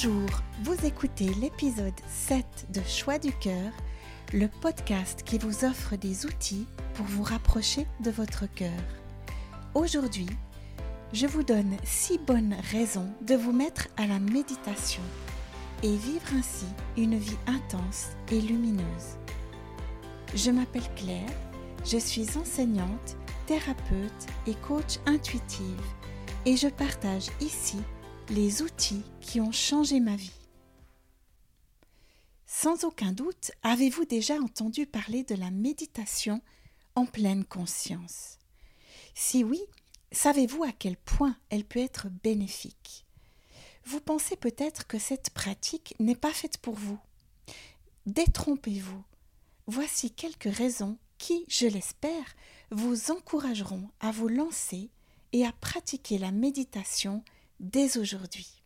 Bonjour, vous écoutez l'épisode 7 de Choix du cœur, le podcast qui vous offre des outils pour vous rapprocher de votre cœur. Aujourd'hui, je vous donne 6 bonnes raisons de vous mettre à la méditation et vivre ainsi une vie intense et lumineuse. Je m'appelle Claire, je suis enseignante, thérapeute et coach intuitive et je partage ici les outils qui ont changé ma vie. Sans aucun doute, avez-vous déjà entendu parler de la méditation en pleine conscience? Si oui, savez-vous à quel point elle peut être bénéfique? Vous pensez peut-être que cette pratique n'est pas faite pour vous. Détrompez-vous. Voici quelques raisons qui, je l'espère, vous encourageront à vous lancer et à pratiquer la méditation dès aujourd'hui.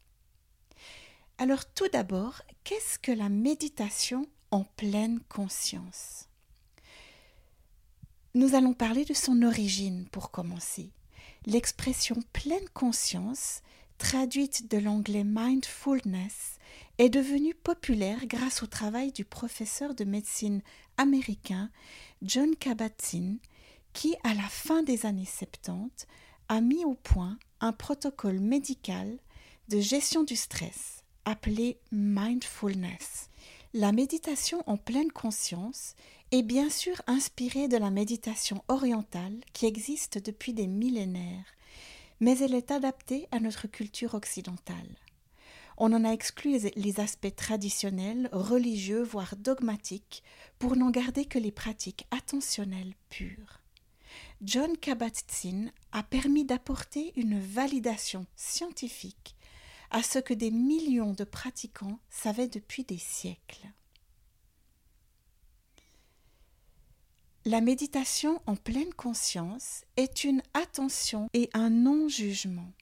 Alors tout d'abord, qu'est-ce que la méditation en pleine conscience? Nous allons parler de son origine pour commencer. L'expression pleine conscience, traduite de l'anglais mindfulness, est devenue populaire grâce au travail du professeur de médecine américain John Kabat-Zinn, qui, à la fin des années 70, a mis au point un protocole médical de gestion du stress appelé mindfulness. La méditation en pleine conscience est bien sûr inspirée de la méditation orientale qui existe depuis des millénaires, mais elle est adaptée à notre culture occidentale. On en a exclu les aspects traditionnels, religieux, voire dogmatiques, pour n'en garder que les pratiques attentionnelles pures. John Kabat-Zinn a permis d'apporter une validation scientifique à ce que des millions de pratiquants savaient depuis des siècles. La méditation en pleine conscience est une attention et un non-jugement.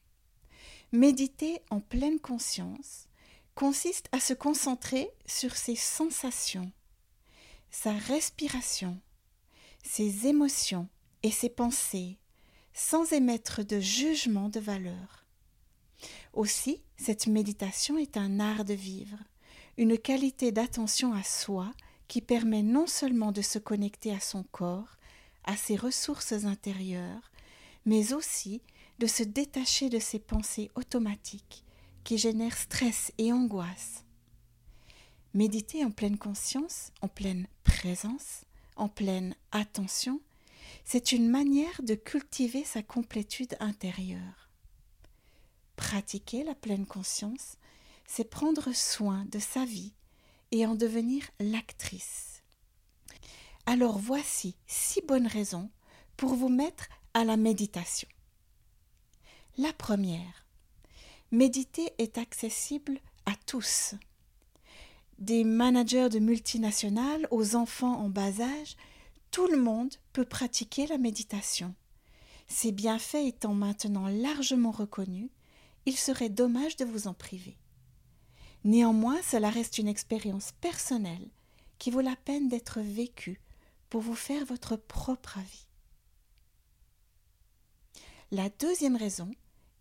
Méditer en pleine conscience consiste à se concentrer sur ses sensations, sa respiration, ses émotions et ses pensées sans émettre de jugement de valeur. Aussi, cette méditation est un art de vivre, une qualité d'attention à soi qui permet non seulement de se connecter à son corps, à ses ressources intérieures, mais aussi de se détacher de ses pensées automatiques qui génèrent stress et angoisse. Méditer en pleine conscience, en pleine présence, en pleine attention, c'est une manière de cultiver sa complétude intérieure. Pratiquer la pleine conscience, c'est prendre soin de sa vie et en devenir l'actrice. Alors voici six bonnes raisons pour vous mettre à la méditation. La première, méditer est accessible à tous. Des managers de multinationales aux enfants en bas âge tout le monde peut pratiquer la méditation. Ses bienfaits étant maintenant largement reconnus, il serait dommage de vous en priver. Néanmoins, cela reste une expérience personnelle qui vaut la peine d'être vécue pour vous faire votre propre avis. La deuxième raison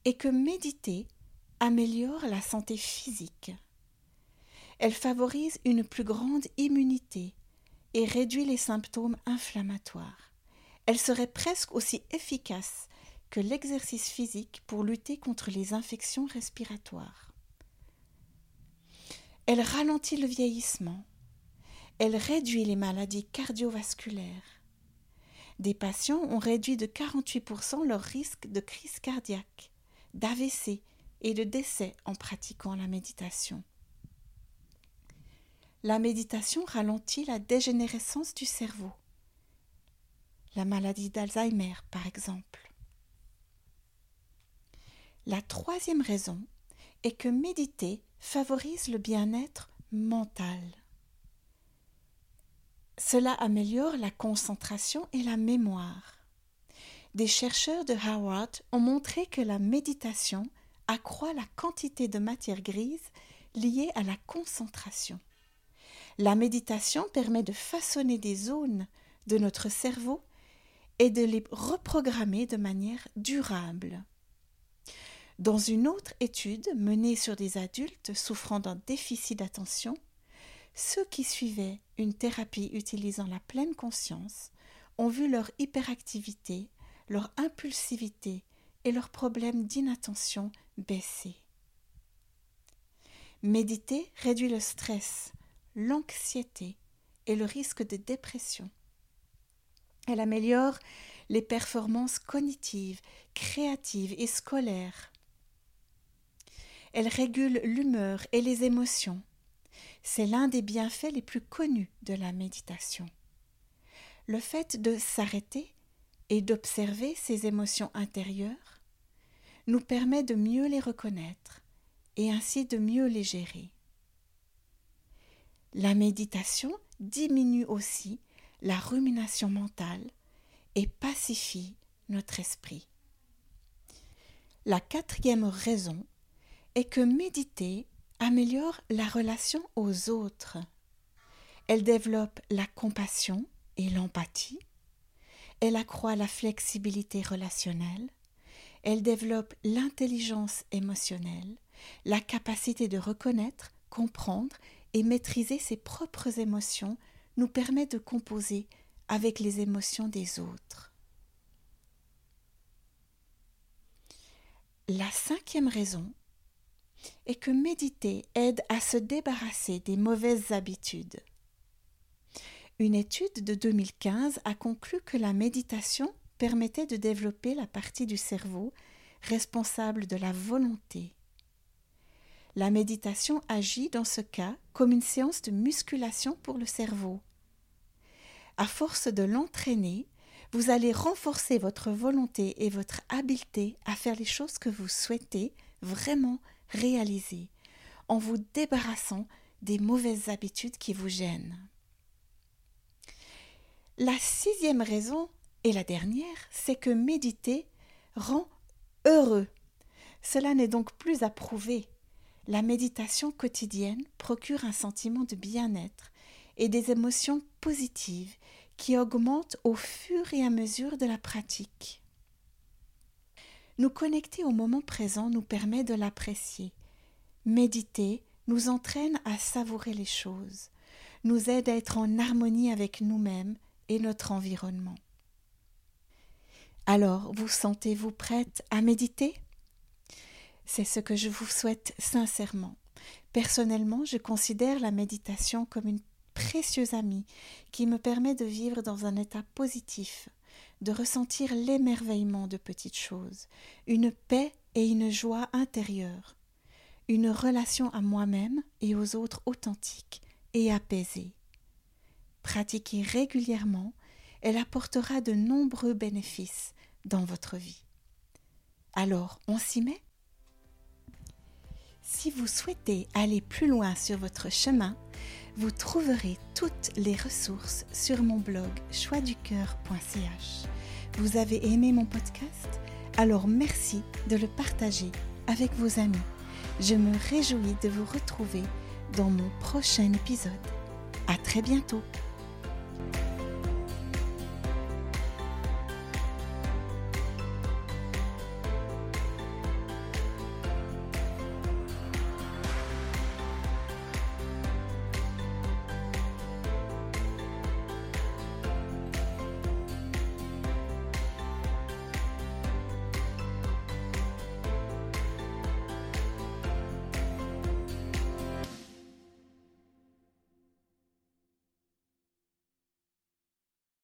est que méditer améliore la santé physique. Elle favorise une plus grande immunité et réduit les symptômes inflammatoires. Elle serait presque aussi efficace que l'exercice physique pour lutter contre les infections respiratoires. Elle ralentit le vieillissement. Elle réduit les maladies cardiovasculaires. Des patients ont réduit de 48% leur risque de crise cardiaque, d'AVC et de décès en pratiquant la méditation. La méditation ralentit la dégénérescence du cerveau. La maladie d'Alzheimer, par exemple. La troisième raison est que méditer favorise le bien-être mental. Cela améliore la concentration et la mémoire. Des chercheurs de Harvard ont montré que la méditation accroît la quantité de matière grise liée à la concentration. La méditation permet de façonner des zones de notre cerveau et de les reprogrammer de manière durable. Dans une autre étude menée sur des adultes souffrant d'un déficit d'attention, ceux qui suivaient une thérapie utilisant la pleine conscience ont vu leur hyperactivité, leur impulsivité et leurs problèmes d'inattention baisser. Méditer réduit le stress, l'anxiété et le risque de dépression. Elle améliore les performances cognitives, créatives et scolaires. Elle régule l'humeur et les émotions. C'est l'un des bienfaits les plus connus de la méditation. Le fait de s'arrêter et d'observer ses émotions intérieures nous permet de mieux les reconnaître et ainsi de mieux les gérer. La méditation diminue aussi la rumination mentale et pacifie notre esprit. La quatrième raison est que méditer améliore la relation aux autres. Elle développe la compassion et l'empathie, elle accroît la flexibilité relationnelle, elle développe l'intelligence émotionnelle, la capacité de reconnaître, comprendre et maîtriser ses propres émotions nous permet de composer avec les émotions des autres. La cinquième raison est que méditer aide à se débarrasser des mauvaises habitudes. Une étude de 2015 a conclu que la méditation permettait de développer la partie du cerveau responsable de la volonté. La méditation agit dans ce cas comme une séance de musculation pour le cerveau. À force de l'entraîner, vous allez renforcer votre volonté et votre habileté à faire les choses que vous souhaitez vraiment réaliser, en vous débarrassant des mauvaises habitudes qui vous gênent. La sixième raison, et la dernière, c'est que méditer rend heureux. Cela n'est donc plus à prouver. La méditation quotidienne procure un sentiment de bien-être et des émotions positives qui augmentent au fur et à mesure de la pratique. Nous connecter au moment présent nous permet de l'apprécier. Méditer nous entraîne à savourer les choses, nous aide à être en harmonie avec nous-mêmes et notre environnement. Alors, vous sentez-vous prête à méditer? C'est ce que je vous souhaite sincèrement. Personnellement, je considère la méditation comme une précieuse amie qui me permet de vivre dans un état positif, de ressentir l'émerveillement de petites choses, une paix et une joie intérieure, une relation à moi-même et aux autres authentique et apaisée pratiquée régulièrement, elle apportera de nombreux bénéfices dans votre vie. Alors, on s'y met? Si vous souhaitez aller plus loin sur votre chemin, vous trouverez toutes les ressources sur mon blog choixducoeur.ch. Vous avez aimé mon podcast? Alors merci de le partager avec vos amis. Je me réjouis de vous retrouver dans mon prochain épisode. À très bientôt